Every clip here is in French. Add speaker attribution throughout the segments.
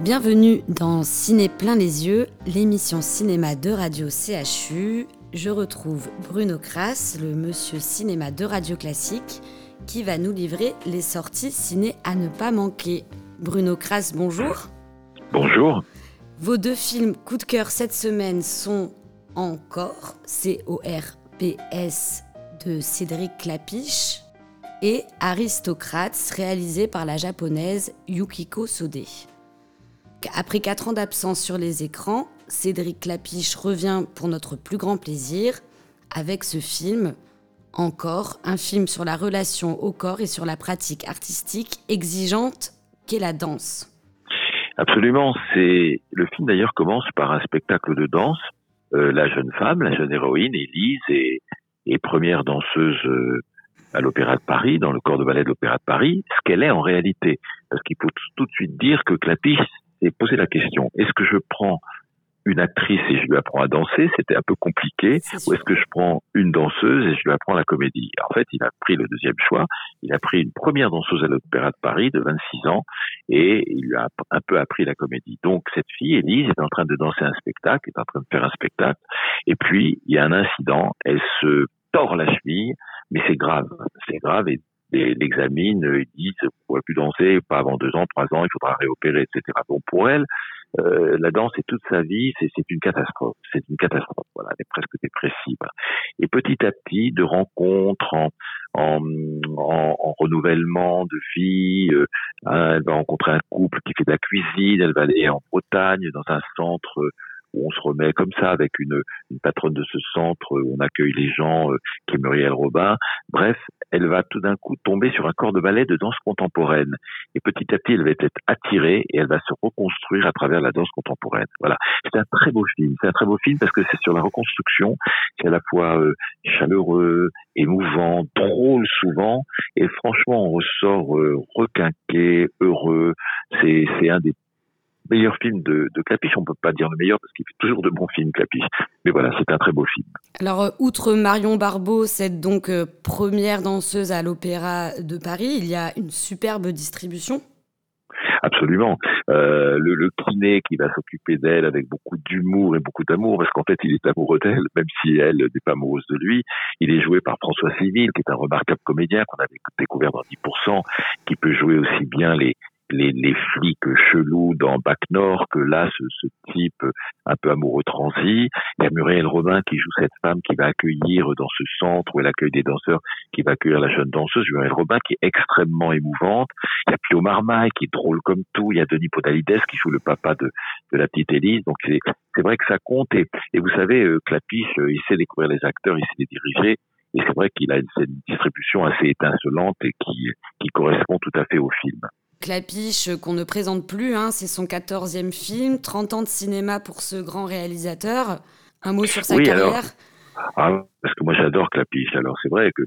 Speaker 1: Bienvenue dans Ciné plein les yeux, l'émission cinéma de Radio CHU. Je retrouve Bruno Kras, le monsieur cinéma de Radio Classique, qui va nous livrer les sorties ciné à ne pas manquer. Bruno Kras, bonjour.
Speaker 2: Bonjour.
Speaker 1: Vos deux films coup de cœur cette semaine sont Encore, C-O-R-P-S de Cédric Clapiche et Aristocrates, réalisé par la japonaise Yukiko Sode. Après quatre ans d'absence sur les écrans, Cédric Clapiche revient pour notre plus grand plaisir avec ce film, encore un film sur la relation au corps et sur la pratique artistique exigeante qu'est la danse.
Speaker 2: Absolument, c'est le film d'ailleurs commence par un spectacle de danse. Euh, la jeune femme, la jeune héroïne, Élise, est, est première danseuse euh, à l'Opéra de Paris, dans le corps de ballet de l'Opéra de Paris, ce qu'elle est en réalité. Parce qu'il faut tout de suite dire que Clapiche s'est posé la question est-ce que je prends une actrice et je lui apprends à danser, c'était un peu compliqué. Ou est-ce que je prends une danseuse et je lui apprends la comédie? En fait, il a pris le deuxième choix. Il a pris une première danseuse à l'Opéra de Paris de 26 ans et il lui a un peu appris la comédie. Donc cette fille, Elise, est en train de danser un spectacle, est en train de faire un spectacle. Et puis, il y a un incident. Elle se tord la cheville, mais c'est grave. C'est grave et l'examine, ils disent, vous ne pourrez plus danser, pas avant deux ans, trois ans, il faudra réopérer, etc. Donc pour elle, euh, la danse c'est toute sa vie, c'est une catastrophe, c'est une catastrophe. Voilà, elle est presque dépressive. Et petit à petit, de rencontres en, en, en, renouvellement de vie, euh, elle va rencontrer un couple qui fait de la cuisine, elle va aller en Bretagne dans un centre on se remet comme ça avec une, patronne de ce centre, où on accueille les gens, euh, qui est Muriel Robin. Bref, elle va tout d'un coup tomber sur un corps de ballet de danse contemporaine. Et petit à petit, elle va être attirée et elle va se reconstruire à travers la danse contemporaine. Voilà. C'est un très beau film. C'est un très beau film parce que c'est sur la reconstruction. C'est à la fois euh, chaleureux, émouvant, drôle souvent. Et franchement, on ressort euh, requinqué, heureux. C'est, c'est un des meilleur film de, de Clapiche. On peut pas dire le meilleur parce qu'il fait toujours de bons films, Clapiche. Mais voilà, c'est un très beau film.
Speaker 1: Alors, euh, outre Marion Barbeau, cette donc euh, première danseuse à l'Opéra de Paris, il y a une superbe distribution.
Speaker 2: Absolument. Euh, le, le, kiné qui va s'occuper d'elle avec beaucoup d'humour et beaucoup d'amour, parce qu'en fait, il est amoureux d'elle, même si elle n'est pas amoureuse de lui. Il est joué par François Civil, qui est un remarquable comédien qu'on avait découvert dans 10%, qui peut jouer aussi bien les, les, les, flics chelous dans Bac Nord que là, ce, ce, type un peu amoureux transi. Il y a Muriel Robin qui joue cette femme qui va accueillir dans ce centre où elle accueille des danseurs, qui va accueillir la jeune danseuse, Muriel Robin, qui est extrêmement émouvante. Il y a Pio Marmaille qui est drôle comme tout. Il y a Denis Podalides qui joue le papa de, de la petite Élise. Donc c'est vrai que ça compte. Et, et vous savez, euh, Clapiche, euh, il sait découvrir les acteurs, il sait les diriger. Et c'est vrai qu'il a une, une distribution assez étincelante et qui, qui correspond tout à fait au film.
Speaker 1: Clapiche, qu'on ne présente plus, hein, c'est son 14e film, 30 ans de cinéma pour ce grand réalisateur. Un mot sur sa carrière
Speaker 2: ah, parce que moi j'adore Clapiche. Alors c'est vrai que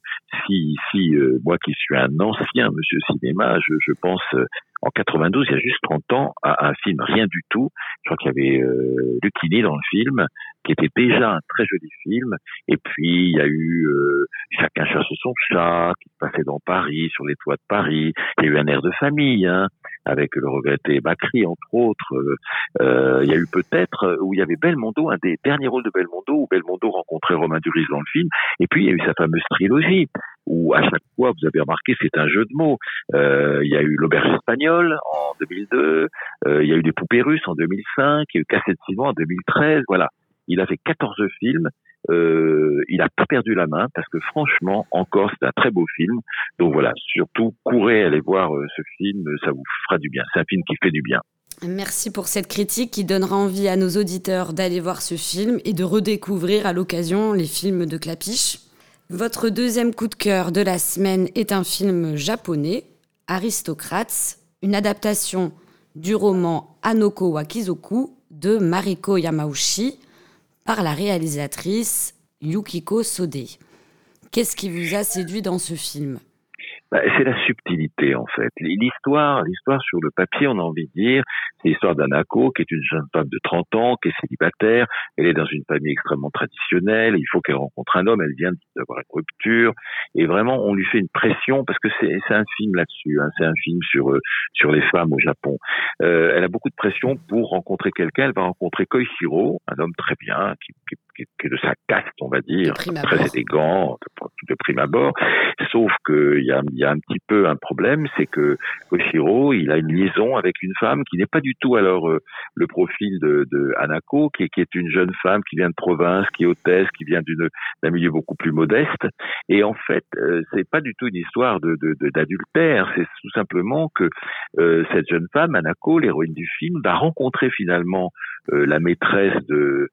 Speaker 2: si, si euh, moi qui suis un ancien monsieur cinéma, je, je pense euh, en 92, il y a juste 30 ans, à un film rien du tout. Je crois qu'il y avait euh, Lucchini dans le film, qui était déjà un très joli film. Et puis il y a eu euh, Chacun cherche son chat, qui passait dans Paris, sur les toits de Paris. Il y a eu un air de famille, hein, avec le regretté Bacri, entre autres. Euh, il y a eu peut-être où il y avait Belmondo, un des derniers rôles de Belmondo, où Belmondo rencontrait Romain Duris dans le film. Et puis il y a eu sa fameuse trilogie, où à chaque fois, vous avez remarqué, c'est un jeu de mots. Euh, il y a eu l'auberge espagnole en 2002, euh, il y a eu des poupées russes en 2005, il y a eu Cassette Simon en 2013. Voilà, il a fait 14 films. Euh, il a pas perdu la main parce que franchement, encore, c'est un très beau film. Donc voilà, surtout, courez aller voir euh, ce film, ça vous fera du bien. C'est un film qui fait du bien.
Speaker 1: Merci pour cette critique qui donnera envie à nos auditeurs d'aller voir ce film et de redécouvrir à l'occasion les films de Clapiche. Votre deuxième coup de cœur de la semaine est un film japonais, Aristocrates, une adaptation du roman Anoko Wakizoku de Mariko Yamauchi par la réalisatrice Yukiko Sode. Qu'est-ce qui vous a séduit dans ce film?
Speaker 2: C'est la subtilité en fait. L'histoire, l'histoire sur le papier, on a envie de dire, c'est l'histoire d'Anako, qui est une jeune femme de 30 ans, qui est célibataire. Elle est dans une famille extrêmement traditionnelle. Il faut qu'elle rencontre un homme. Elle vient d'avoir une rupture. Et vraiment, on lui fait une pression parce que c'est un film là-dessus. Hein, c'est un film sur euh, sur les femmes au Japon. Euh, elle a beaucoup de pression pour rencontrer quelqu'un. Elle va rencontrer Koichiro, un homme très bien, qui, qui, qui, est de sa caste, on va dire, très élégant, de, prime abord. Sauf qu'il y a, un petit peu un problème, c'est que Koshiro, il a une liaison avec une femme qui n'est pas du tout alors euh, le profil de, de Anako, qui, est une jeune femme qui vient de province, qui est hôtesse, qui vient d'une d'un milieu beaucoup plus modeste. Et en fait, euh, c'est pas du tout une histoire de d'adultère, c'est tout simplement que euh, cette jeune femme, Anako, l'héroïne du film, va rencontrer finalement euh, la maîtresse de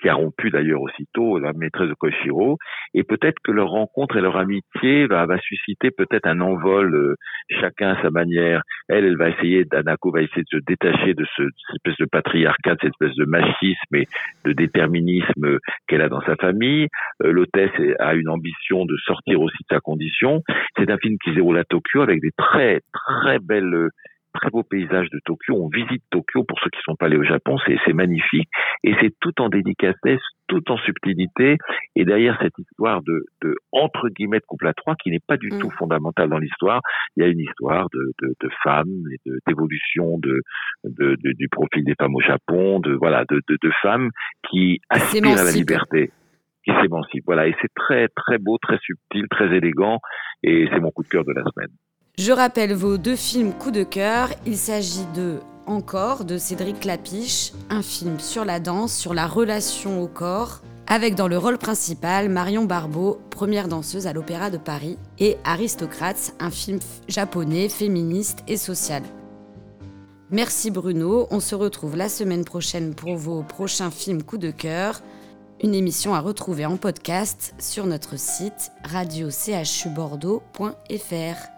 Speaker 2: qui a rompu d'ailleurs aussitôt la maîtresse de Koshiro, et peut-être que leur rencontre et leur amitié va, susciter peut-être un envol, euh, chacun à sa manière. Elle, elle va essayer, Danako va essayer de se détacher de ce, cette espèce de patriarcat, de cette espèce de machisme et de déterminisme qu'elle a dans sa famille. Euh, L'hôtesse a une ambition de sortir aussi de sa condition. C'est un film qui se déroule à Tokyo avec des très très belles très beau paysage de Tokyo. On visite Tokyo pour ceux qui ne sont pas allés au Japon, c'est magnifique et c'est tout en délicatesse, tout en subtilité. Et derrière cette histoire de, de entre guillemets de couple à trois qui n'est pas du mm. tout fondamentale dans l'histoire, il y a une histoire de, de, de femmes et d'évolution de, de, du profil des femmes au Japon, de voilà de, de, femmes qui aspirent à la liberté qui s'émancipent. Voilà, et c'est très très beau, très subtil, très élégant, et c'est mon coup de cœur de la semaine.
Speaker 1: Je rappelle vos deux films coup de cœur. Il s'agit de Encore de Cédric Clapiche, un film sur la danse, sur la relation au corps, avec dans le rôle principal Marion Barbeau, première danseuse à l'Opéra de Paris, et Aristocrates, un film japonais, féministe et social. Merci Bruno, on se retrouve la semaine prochaine pour vos prochains films coup de cœur. Une émission à retrouver en podcast sur notre site radio-chubordeaux.fr.